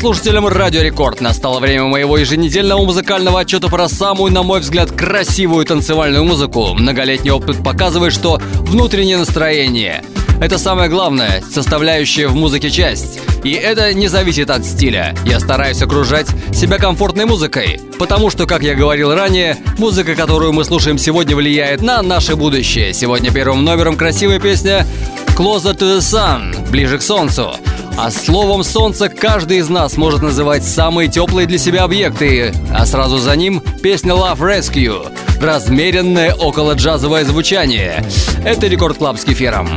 Слушателям Радио Рекорд. Настало время моего еженедельного музыкального отчета про самую, на мой взгляд, красивую танцевальную музыку. Многолетний опыт показывает, что внутреннее настроение – это самое главное, составляющая в музыке часть. И это не зависит от стиля. Я стараюсь окружать себя комфортной музыкой. Потому что, как я говорил ранее, музыка, которую мы слушаем сегодня, влияет на наше будущее. Сегодня первым номером красивая песня «Closer to the Sun» – «Ближе к солнцу». А словом «солнце» каждый из нас может называть самые теплые для себя объекты, а сразу за ним песня Love Rescue – размеренное около джазовое звучание. Это Record Club с кефиром.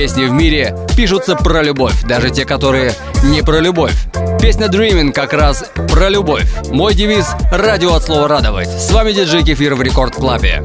Песни в мире пишутся про любовь, даже те, которые не про любовь. Песня Dreaming как раз про любовь. Мой девиз – радио от слова радовать. С вами диджей Кефир в Рекорд Клабе.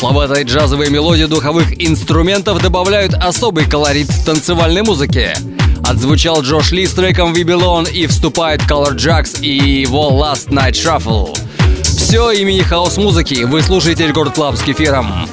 Замысловатые джазовые мелодии духовых инструментов добавляют особый колорит танцевальной музыки. Отзвучал Джош Ли с треком We Belong и вступает Color Jacks и его Last Night Shuffle. Все во имя хаус-музыки вы слушаете Record Club с кефиром.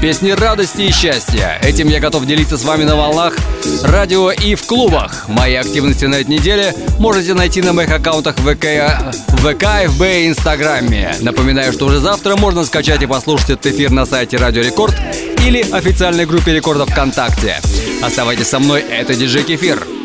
Песни радости и счастья. Этим я готов делиться с вами на волнах радио и в клубах. Мои активности на этой неделе можете найти на моих аккаунтах ВК, ВК, ФБ и Инстаграме. Напоминаю, что уже завтра можно скачать и послушать этот эфир на сайте Радио Рекорд или официальной группе рекордов ВКонтакте. Оставайтесь со мной, это диджей Кефир.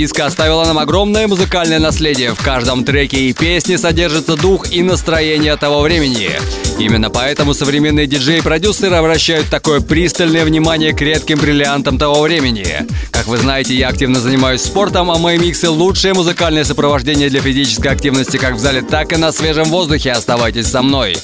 Диска оставила нам огромное музыкальное наследие. В каждом треке и песне содержится дух и настроение того времени. Именно поэтому современные диджеи и продюсеры обращают такое пристальное внимание к редким бриллиантам того времени. Как вы знаете, я активно занимаюсь спортом, а мои миксы – лучшее музыкальное сопровождение для физической активности как в зале, так и на свежем воздухе. Оставайтесь со мной.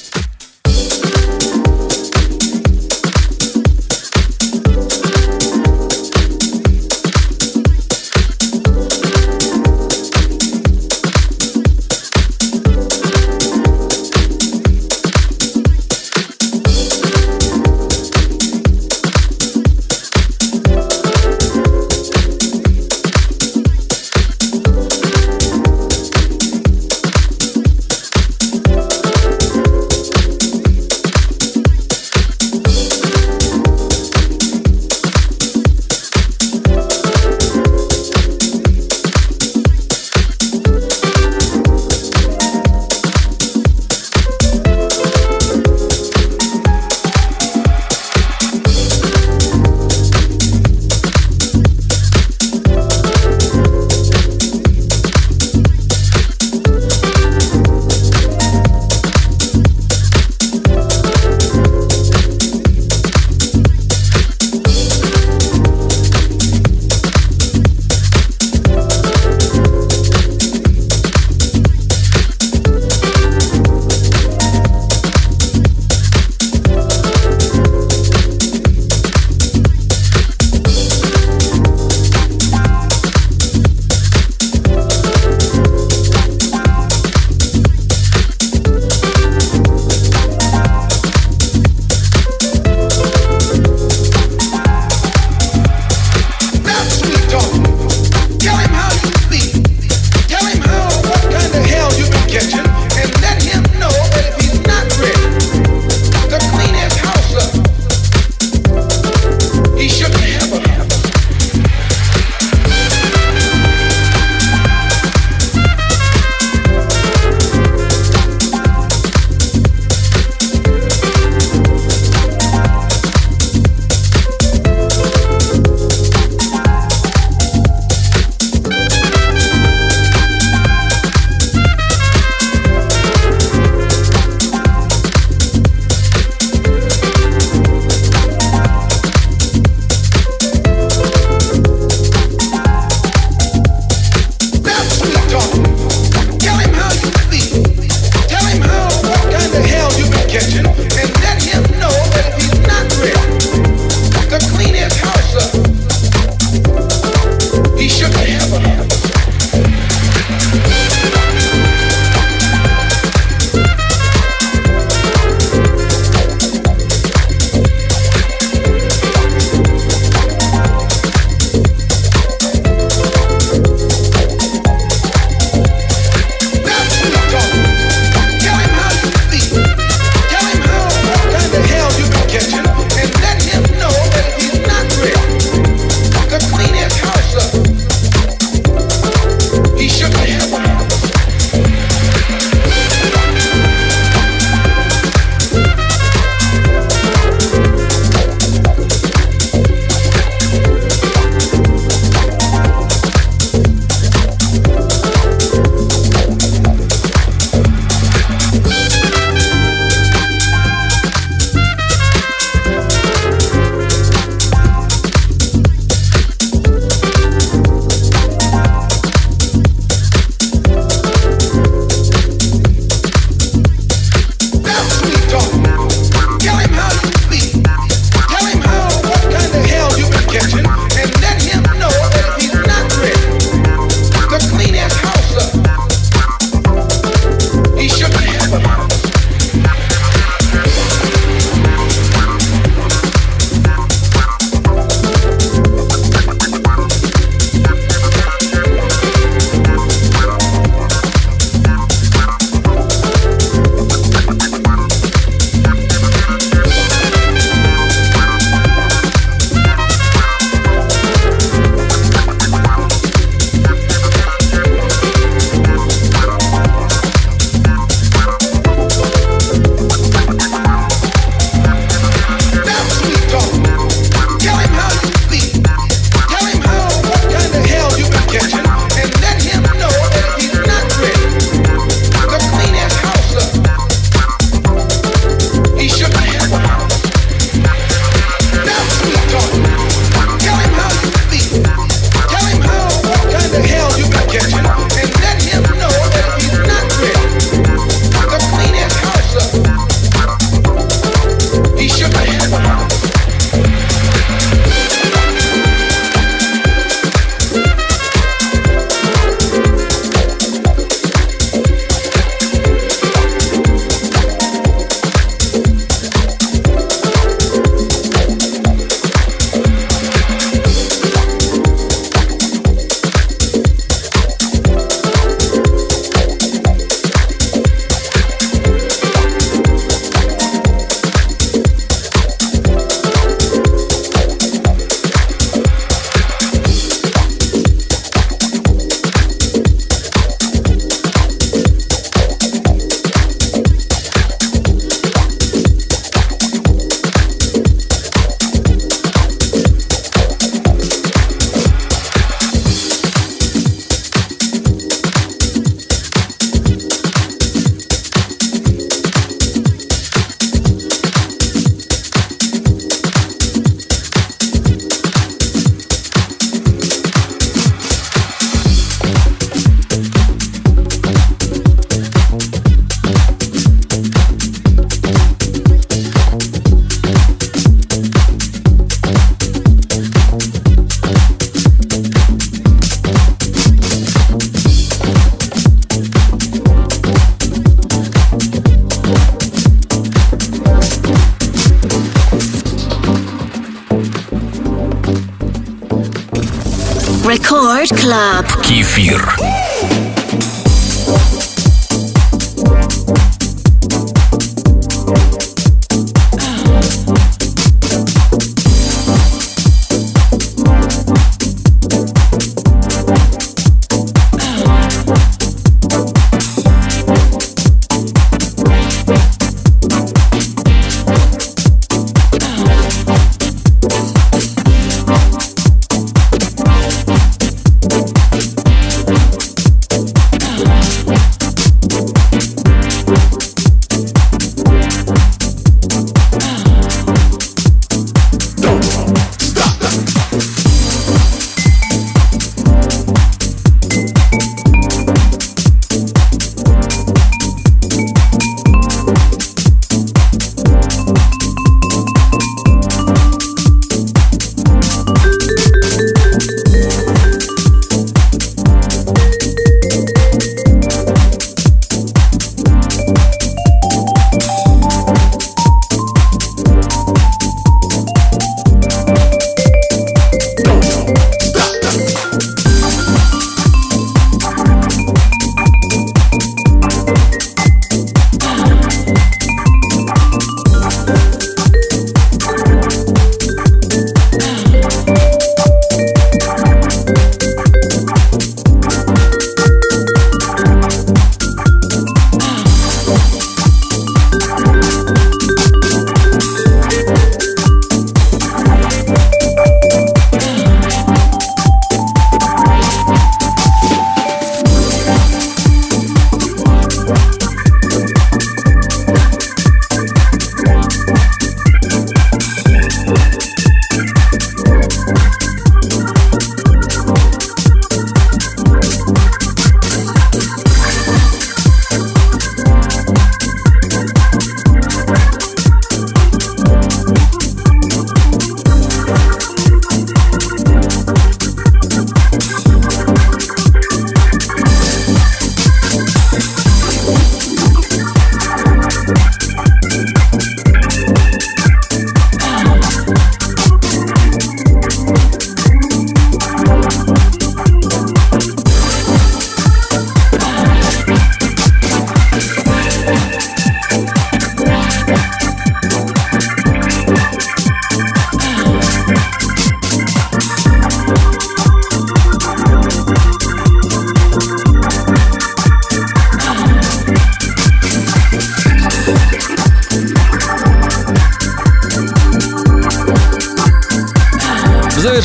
Club. Кефир.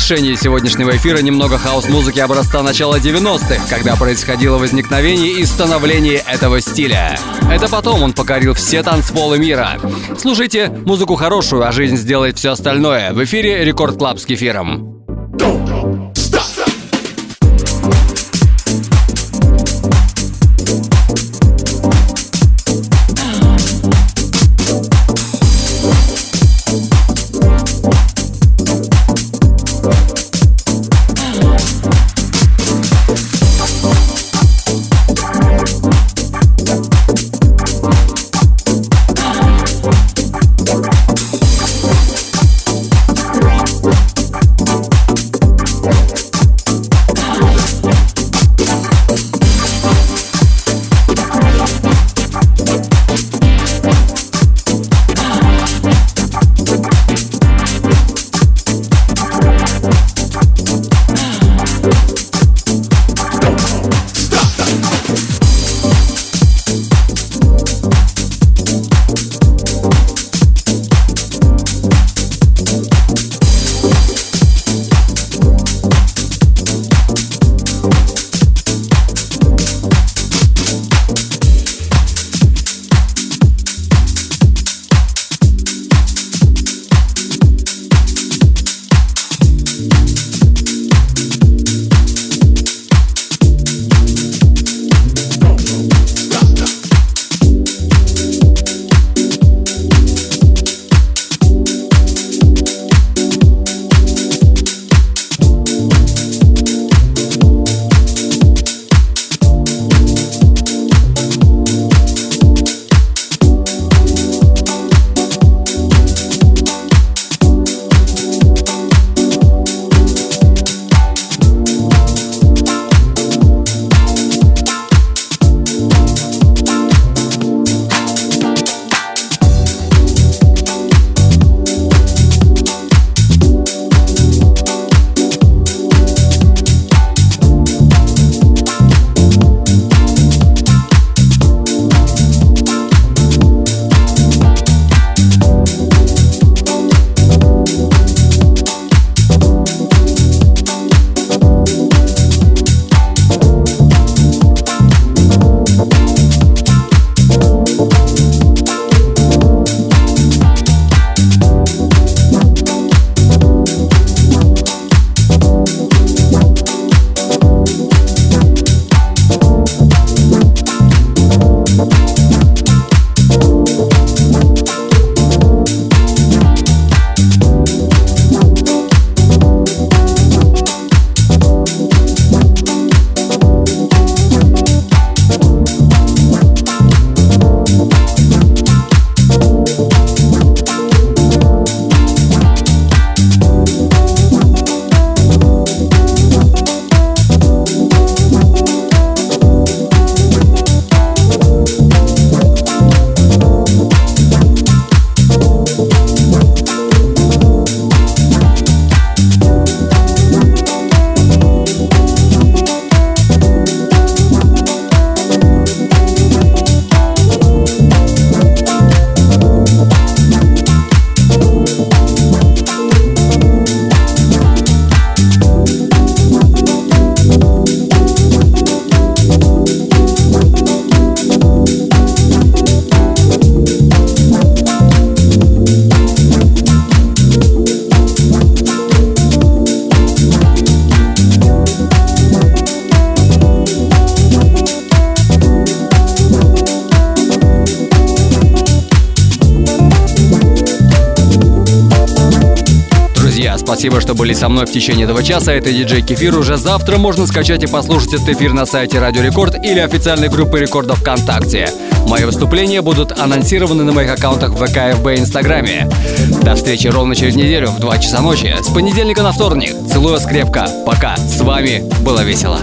В завершении сегодняшнего эфира немного хаус-музыки образца начала 90-х, когда происходило возникновение и становление этого стиля. Это потом он покорил все танцполы мира. Слушайте музыку хорошую, а жизнь сделает все остальное. В эфире Record Club с кефиром. Были со мной в течение этого часа. Это диджей Кефир. Уже завтра можно скачать и послушать этот эфир на сайте Радио Рекорд или официальной группы Рекорда ВКонтакте. Мои выступления будут анонсированы на моих аккаунтах в ВК, ФБ и Инстаграме. До встречи ровно через неделю в 2 часа ночи. С понедельника на вторник. Целую вас крепко. Пока. С вами было весело.